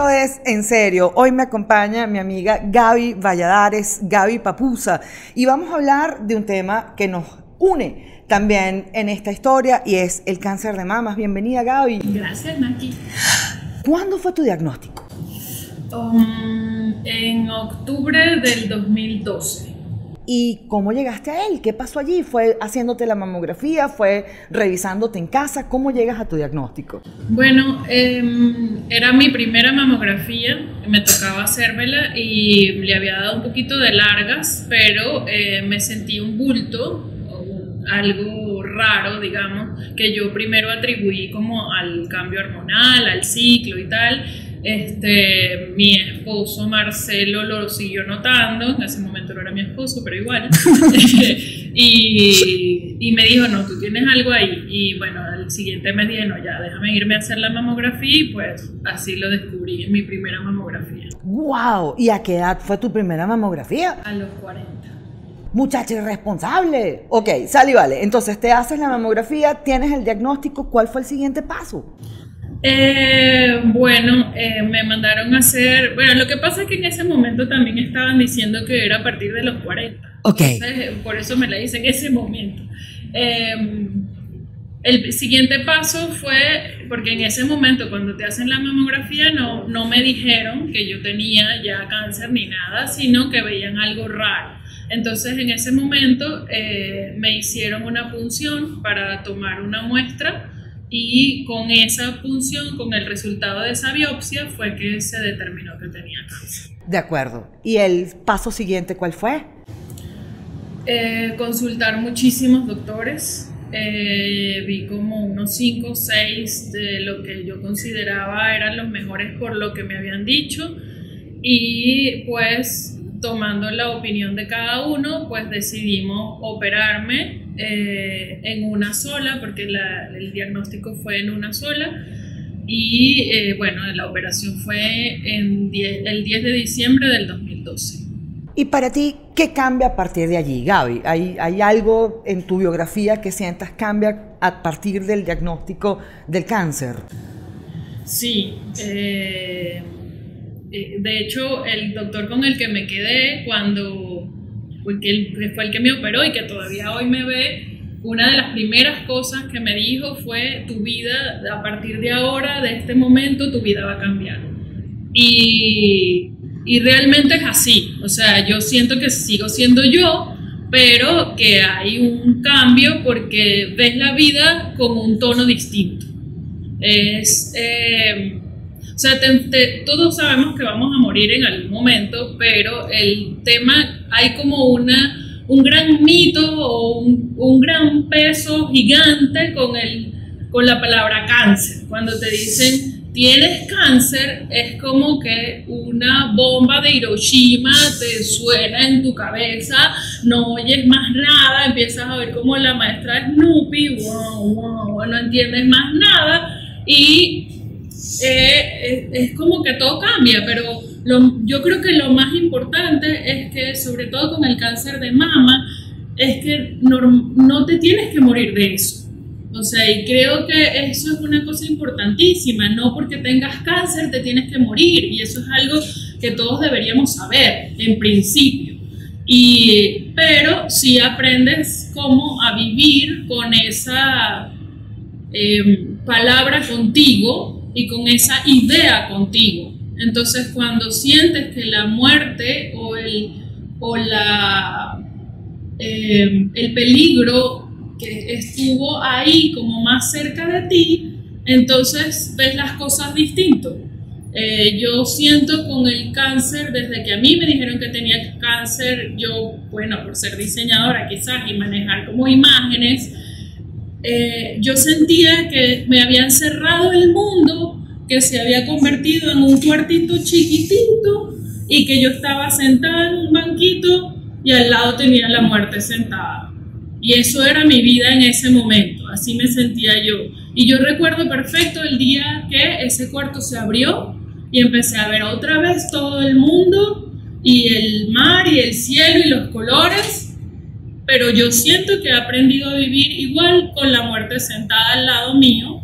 esto es en serio. Hoy me acompaña mi amiga Gaby Valladares, Gaby Papusa, y vamos a hablar de un tema que nos une también en esta historia y es el cáncer de mamas. Bienvenida Gaby. Gracias, Naki. ¿Cuándo fue tu diagnóstico? Um, en octubre del 2012. ¿Y cómo llegaste a él? ¿Qué pasó allí? ¿Fue haciéndote la mamografía? ¿Fue revisándote en casa? ¿Cómo llegas a tu diagnóstico? Bueno, em, era mi primera mamografía, me tocaba hacérmela y le había dado un poquito de largas, pero eh, me sentí un bulto, algo raro, digamos, que yo primero atribuí como al cambio hormonal, al ciclo y tal este, mi esposo Marcelo lo siguió notando, en ese momento no era mi esposo, pero igual. y, y, me dijo, no, tú tienes algo ahí. Y bueno, el siguiente mes dije, no, ya, déjame irme a hacer la mamografía y pues así lo descubrí en mi primera mamografía. ¡Wow! ¿Y a qué edad fue tu primera mamografía? A los 40. Muchacha irresponsable. Ok, sal y vale. Entonces te haces la mamografía, tienes el diagnóstico, ¿cuál fue el siguiente paso? Eh, bueno, eh, me mandaron a hacer. Bueno, lo que pasa es que en ese momento también estaban diciendo que era a partir de los 40. Ok. por eso me la hice en ese momento. Em, el siguiente paso fue, porque en ese momento cuando te hacen la mamografía no, no me dijeron que yo tenía ya cáncer ni nada, sino que veían algo raro. Entonces en ese momento eh, me hicieron una punción para tomar una muestra y con esa función, con el resultado de esa biopsia, fue que se determinó que tenía cáncer. De acuerdo. ¿Y el paso siguiente cuál fue? Eh, consultar muchísimos doctores. Eh, vi como unos 5 o 6 de lo que yo consideraba eran los mejores por lo que me habían dicho. Y pues tomando la opinión de cada uno, pues decidimos operarme eh, en una sola, porque el diagnóstico fue en una sola. Y eh, bueno, la operación fue en el 10 de diciembre del 2012. ¿Y para ti qué cambia a partir de allí, Gaby? ¿Hay, ¿Hay algo en tu biografía que sientas cambia a partir del diagnóstico del cáncer? Sí. Eh, de hecho, el doctor con el que me quedé cuando porque él fue el que me operó y que todavía hoy me ve, una de las primeras cosas que me dijo fue, tu vida, a partir de ahora, de este momento, tu vida va a cambiar. Y, y realmente es así, o sea, yo siento que sigo siendo yo, pero que hay un cambio porque ves la vida con un tono distinto. Es... Eh, o sea, todos sabemos que vamos a morir en algún momento, pero el tema, hay como una, un gran mito o un, un gran peso gigante con, el, con la palabra cáncer. Cuando te dicen tienes cáncer, es como que una bomba de Hiroshima te suena en tu cabeza, no oyes más nada, empiezas a ver como la maestra Snoopy, wow, wow, no entiendes más nada y eh, es, como que todo cambia, pero yo creo que lo más importante es que, sobre todo con el cáncer de mama, es que no, no te tienes que morir de eso. O sea, y creo que eso es una cosa importantísima, no porque tengas cáncer te tienes que morir, y eso es algo que todos deberíamos saber, en principio. Y, pero si aprendes cómo a vivir con esa eh, palabra contigo, y con esa idea contigo. Entonces cuando sientes que la muerte o el, o la, eh, el peligro que estuvo ahí como más cerca de ti, entonces ves las cosas distinto. Eh, yo siento con el cáncer, desde que a mí me dijeron que tenía cáncer, yo, bueno, por ser diseñadora quizás y manejar como imágenes, eh, yo sentía que me habían cerrado el mundo, que se había convertido en un cuartito chiquitito y que yo estaba sentada en un banquito y al lado tenía la muerte sentada. Y eso era mi vida en ese momento, así me sentía yo. Y yo recuerdo perfecto el día que ese cuarto se abrió y empecé a ver otra vez todo el mundo y el mar y el cielo y los colores pero yo siento que he aprendido a vivir igual con la muerte sentada al lado mío,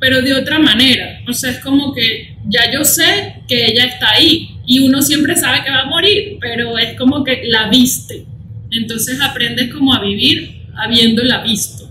pero de otra manera. O sea, es como que ya yo sé que ella está ahí y uno siempre sabe que va a morir, pero es como que la viste. Entonces aprendes como a vivir habiéndola visto.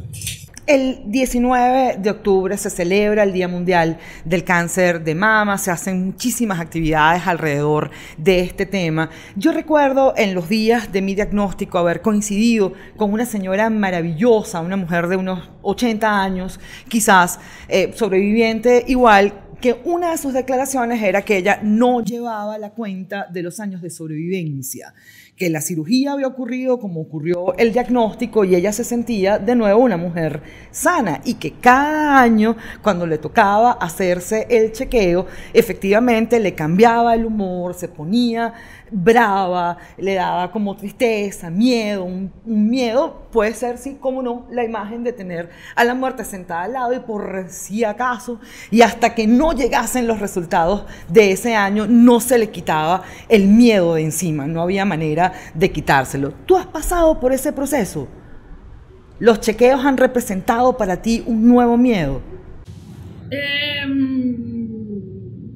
El 19 de octubre se celebra el Día Mundial del Cáncer de Mama, se hacen muchísimas actividades alrededor de este tema. Yo recuerdo en los días de mi diagnóstico haber coincidido con una señora maravillosa, una mujer de unos 80 años, quizás eh, sobreviviente. Igual, que una de sus declaraciones era que ella no llevaba la cuenta de los años de sobrevivencia que la cirugía había ocurrido como ocurrió el diagnóstico y ella se sentía de nuevo una mujer sana y que cada año cuando le tocaba hacerse el chequeo efectivamente le cambiaba el humor, se ponía brava, le daba como tristeza, miedo, un, miedo, puede ser, sí, como no, la imagen de tener a la muerte sentada al lado y por si acaso, y hasta que no llegasen los resultados de ese año, no se le quitaba el miedo de encima, no había manera de quitárselo. ¿Tú has pasado por ese proceso? ¿Los chequeos han representado para ti un nuevo miedo? Em,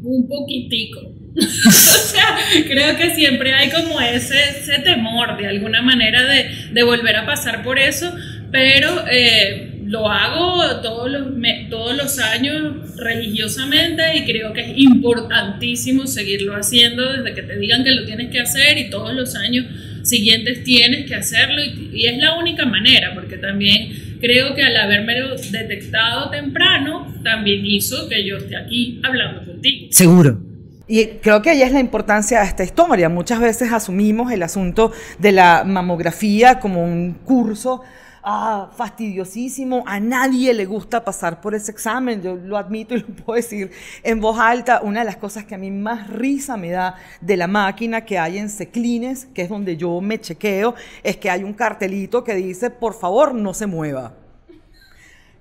un poquitico o sea, creo que siempre hay como ese, temor de alguna manera de, de, volver a pasar por eso, pero eh, lo hago todos los, todos los años religiosamente y creo que es importantísimo seguirlo haciendo desde que te digan que lo tienes que hacer y todos los años siguientes tienes que hacerlo y, y es la única manera, porque también creo que al haberme detectado temprano, también hizo que yo esté aquí hablando contigo. Seguro. Y creo que ahí es la importancia de esta historia. Muchas veces asumimos el asunto de la mamografía como un curso ah, fastidiosísimo. A nadie le gusta pasar por ese examen. Yo lo admito y lo puedo decir en voz alta. Una de las cosas que a mí más risa me da de la máquina que hay en Seclines, que es donde yo me chequeo, es que hay un cartelito que dice, por favor, no se mueva.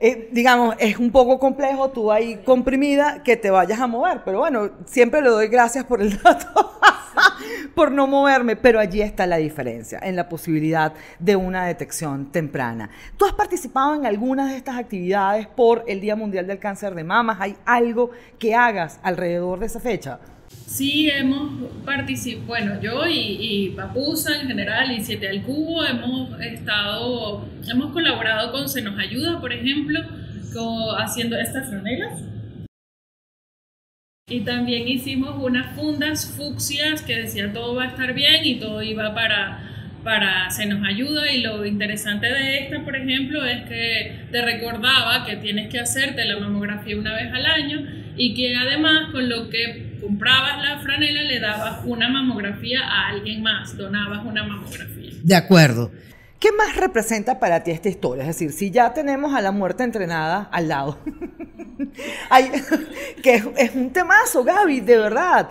Eh, digamos, es un poco complejo tú ahí comprimida que te vayas a mover, pero bueno, siempre le doy gracias por el dato, por no moverme, pero allí está la diferencia, en la posibilidad de una detección temprana. ¿Tú has participado en algunas de estas actividades por el Día Mundial del Cáncer de Mamas? ¿Hay algo que hagas alrededor de esa fecha? Sí, hemos participado, bueno, yo y, y, Papusa en general y Siete al Cubo hemos estado, hemos colaborado con Se Nos Ayuda, por ejemplo, haciendo estas franelas. Y también hicimos unas fundas fucsias que decía todo va a estar bien y todo iba para, para Se Nos Ayuda. Y lo interesante de esta, por ejemplo, es que te recordaba que tienes que hacerte la mamografía una vez al año y que además con lo que comprabas la franela, le dabas una mamografía a alguien más, donabas una mamografía. De acuerdo. ¿Qué más representa para ti esta historia? Es decir, si ya tenemos a la muerte entrenada al lado, que es, un temazo, Gaby, de verdad.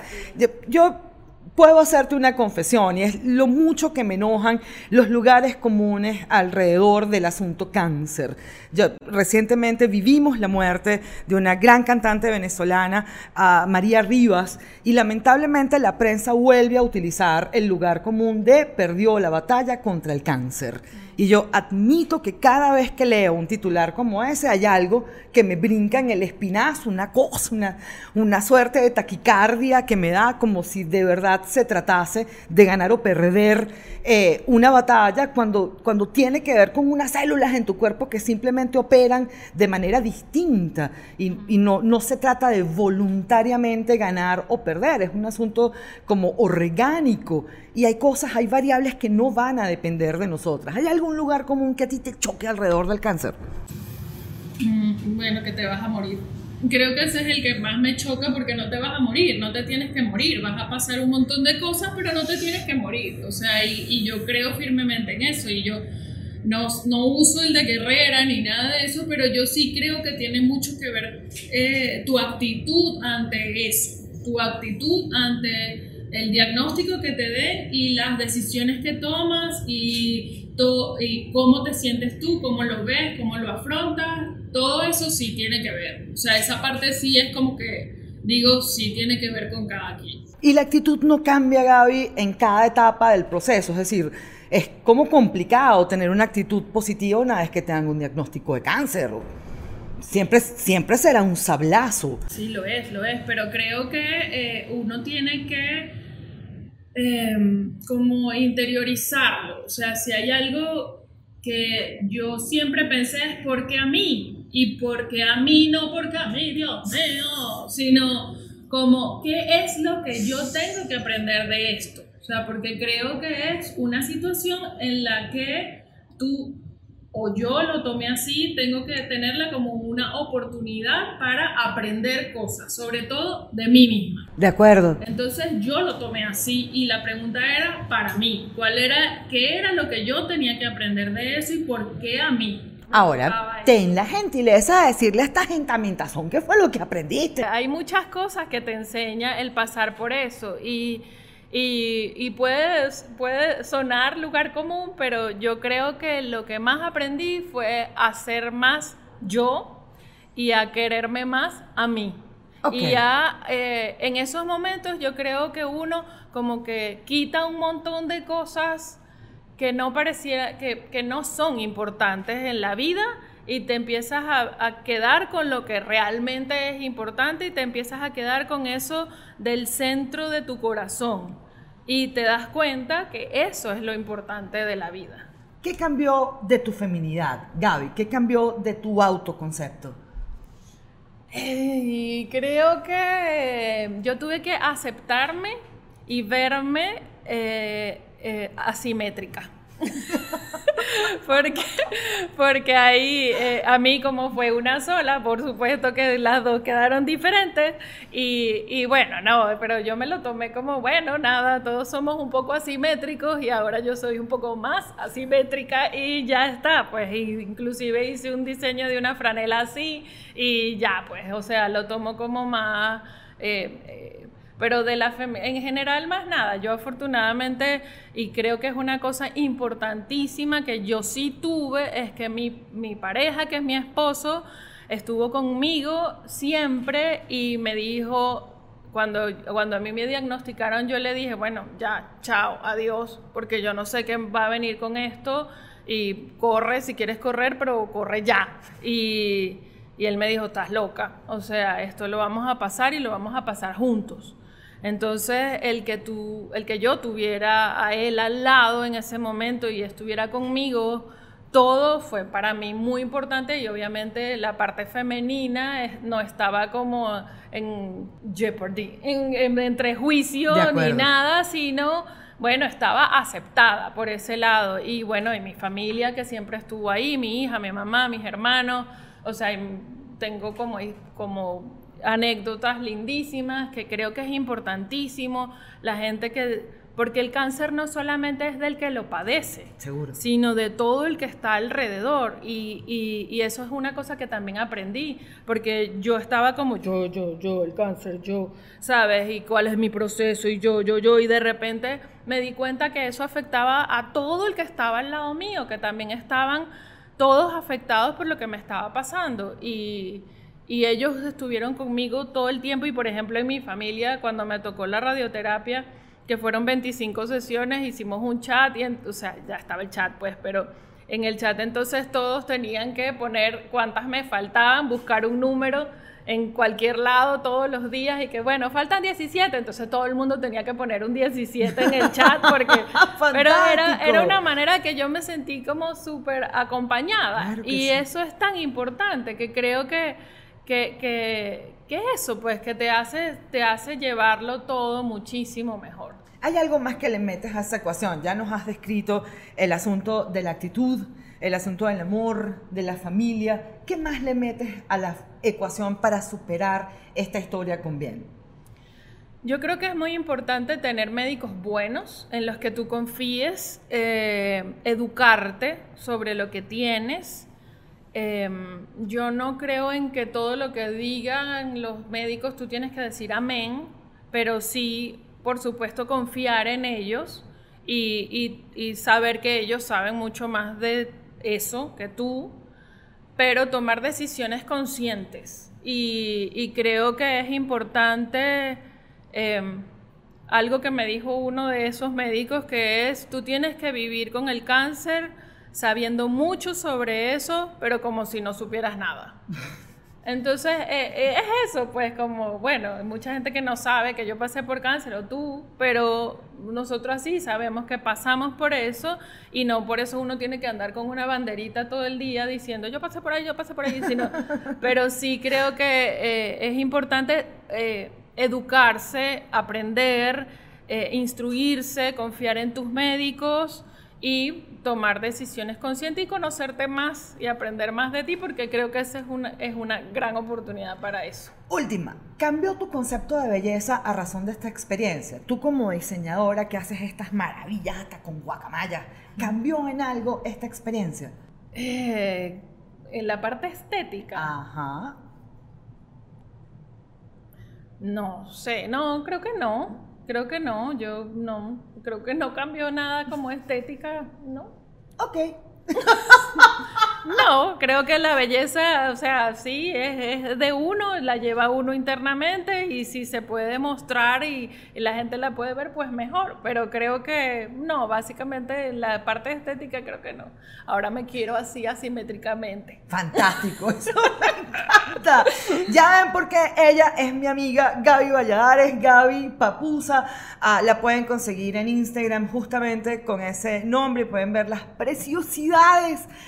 yo puedo hacerte una confesión y es lo mucho que me enojan los lugares comunes alrededor del asunto cáncer. Yo, recientemente vivimos la muerte de una gran cantante venezolana, María Rivas, y lamentablemente la prensa vuelve a utilizar el lugar común de perdió la batalla contra el cáncer. Y yo admito que cada vez que leo un titular como ese hay algo que me brinca en el espinazo, una cosa, una, una suerte de taquicardia que me da como si de verdad se tratase de ganar o perder eh, una batalla cuando, cuando tiene que ver con unas células en tu cuerpo que simplemente operan de manera distinta y, no, no se trata de voluntariamente ganar o perder, es un asunto como orgánico y hay cosas, hay variables que no van a depender de nosotras. ¿Hay algún lugar común que a ti te choque alrededor del cáncer? Mm, bueno, que te vas a morir. Creo que ese es el que más me choca porque no te vas a morir, no te tienes que morir, vas a pasar un montón de cosas, pero no te tienes que morir. O sea, y, yo creo firmemente en eso y yo no, no, uso el de guerrera ni nada de eso, pero yo sí creo que tiene mucho que ver eh, tu actitud ante eso, tu actitud ante el diagnóstico que te dé y las decisiones que tomas y, y cómo te sientes tú, cómo lo ves, cómo lo afrontas, todo eso sí tiene que ver. O sea, esa parte sí es como que, digo, sí tiene que ver con cada quien. Y la actitud no cambia, Gaby, en cada etapa del proceso, es decir, es como complicado tener una actitud positiva una vez que te dan un diagnóstico de cáncer. siempre, siempre será un sablazo. Sí, lo es, lo es, pero creo que eh, uno tiene que em, como interiorizarlo. O sea, si hay algo que yo siempre pensé es porque a mí, y porque a mí, no porque a mí, Dios mío, sino como qué es lo que yo tengo que aprender de esto. O sea, porque creo que es una situación en la que tú o yo lo tomé así, tengo que tenerla como una oportunidad para aprender cosas, sobre todo de mí misma. De acuerdo. Entonces yo lo tomé así y la pregunta era para mí, ¿cuál era, qué era lo que yo tenía que aprender de eso y por qué a mí? Ahora, ten la gentileza de decirle a esta gentamentación qué fue lo que aprendiste. Hay muchas cosas que te enseña el pasar por eso y y, puede, puede sonar lugar común, pero yo creo que lo que más aprendí fue a ser más yo y a quererme más a mí. Y ya eh, en esos momentos yo creo que uno como que quita un montón de cosas que no pareciera, que, que no son importantes en la vida y te empiezas a, a, quedar con lo que realmente es importante y te empiezas a quedar con eso del centro de tu corazón. Y te das cuenta que eso es lo importante de la vida. ¿Qué cambió de tu feminidad, Gaby? ¿Qué cambió de tu autoconcepto? creo que yo tuve que aceptarme y verme eh, eh, asimétrica. porque, porque ahí eh, a mí como fue una sola, por supuesto que las dos quedaron diferentes y, bueno, no, pero yo me lo tomé como, bueno, nada, todos somos un poco asimétricos y ahora yo soy un poco más asimétrica y ya está, pues inclusive hice un diseño de una franela así y ya, pues, o sea, lo tomo como más... Eh, eh, pero de la en general más nada. Yo afortunadamente, y creo que es una cosa importantísima que yo sí tuve, es que mi, mi pareja, que es mi esposo, estuvo conmigo siempre y me dijo, cuando, cuando a mí me diagnosticaron, yo le dije, bueno, ya, chao, adiós, porque yo no sé qué va a venir con esto y corre si quieres correr, pero corre ya. Y, y él me dijo, estás loca, o sea, esto lo vamos a pasar y lo vamos a pasar juntos. Entonces, el que, tú, el que yo tuviera a él al lado en ese momento y estuviera conmigo, todo fue para mí muy importante y obviamente la parte femenina no estaba como en jeopardy, en, entre juicio ni nada, sino, bueno, estaba aceptada por ese lado. Y bueno, y mi familia que siempre estuvo ahí, mi hija, mi mamá, mis hermanos, o sea, tengo como, como anécdotas lindísimas que creo que es importantísimo, la gente que, porque el cáncer no solamente es del que lo padece, Seguro. sino de todo el que está alrededor. Y, y, eso es una cosa que también aprendí, porque yo estaba como yo, yo, yo, el cáncer, yo, ¿sabes? Y cuál es mi proceso, y yo, yo, yo, y de repente me di cuenta que eso afectaba a todo el que estaba al lado mío, que también estaban todos afectados por lo que me estaba pasando. Y y ellos estuvieron conmigo todo el tiempo y por ejemplo en mi familia cuando me tocó la radioterapia, que fueron 25 sesiones, hicimos un chat y o sea, ya estaba el chat pues, pero en el chat entonces todos tenían que poner cuántas me faltaban, buscar un número en cualquier lado todos los días y que bueno, faltan 17, entonces todo el mundo tenía que poner un 17 en el chat porque pero era, era, una manera que yo me sentí como súper acompañada. Y eso es tan importante que creo que que, es eso, pues que te hace, te hace llevarlo todo muchísimo mejor. Hay algo más que le metes a esa ecuación. Ya nos has descrito el asunto de la actitud, el asunto del amor, de la familia. ¿Qué más le metes a la ecuación para superar esta historia con bien? Yo creo que es muy importante tener médicos buenos en los que tú confíes, eh, educarte sobre lo que tienes, Em, yo no creo en que todo lo que digan los médicos tú tienes que decir amén, pero sí, por supuesto, confiar en ellos y, saber que ellos saben mucho más de eso que tú, pero tomar decisiones conscientes. Y, creo que es importante em, algo que me dijo uno de esos médicos, que es, tú tienes que vivir con el cáncer sabiendo mucho sobre eso, pero como si no supieras nada. Entonces, eh, eh, es eso, pues como, bueno, hay mucha gente que no sabe que yo pasé por cáncer o tú, pero nosotros así sabemos que pasamos por eso y no por eso uno tiene que andar con una banderita todo el día diciendo yo pasé por ahí, yo pasé por ahí, sino, pero sí creo que eh, es importante educarse, aprender, instruirse, confiar en tus médicos y tomar decisiones conscientes y conocerte más y aprender más de ti, porque creo que esa es una, es una gran oportunidad para eso. Última, ¿cambió tu concepto de belleza a razón de esta experiencia? Tú como diseñadora que haces estas maravillas hasta con guacamaya, ¿cambió en algo esta experiencia? Eh, en la parte estética. Ajá. No sé, no, creo que no. Creo que no, yo no, creo que no cambió nada como estética, ¿no? Ok. No, creo que la belleza, o sea, sí, es, de uno, la lleva uno internamente y si se puede mostrar y, la gente la puede ver, pues mejor. Pero creo que no, básicamente la parte estética creo que no. Ahora me quiero así asimétricamente. Fantástico, eso me encanta. Ya ven por qué ella es mi amiga Gaby Valladares, Gaby Papusa. Ah, la pueden conseguir en Instagram justamente con ese nombre. Pueden ver las preciosidades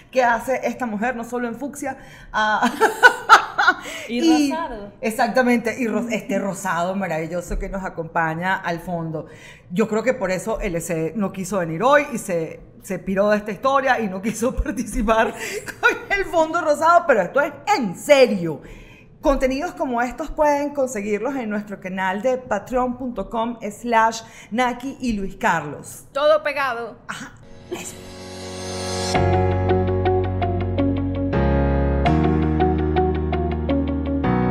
que hace esta mujer, no solo en fucsia. Ah, y, rosado. Exactamente, y este rosado maravilloso que nos acompaña al fondo. Yo creo que por eso LC no quiso venir hoy y se, se piró de esta historia y no quiso participar con el fondo rosado, pero esto es en serio. Contenidos como estos pueden conseguirlos en nuestro canal de patreon.com slash Naki y Luis Carlos. Todo pegado. Ajá, eso. you